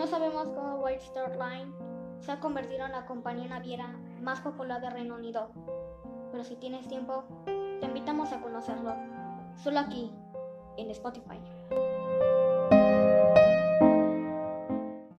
No sabemos cómo White Star Line se ha convertido en la compañía naviera más popular de Reino Unido, pero si tienes tiempo, te invitamos a conocerlo, solo aquí, en Spotify.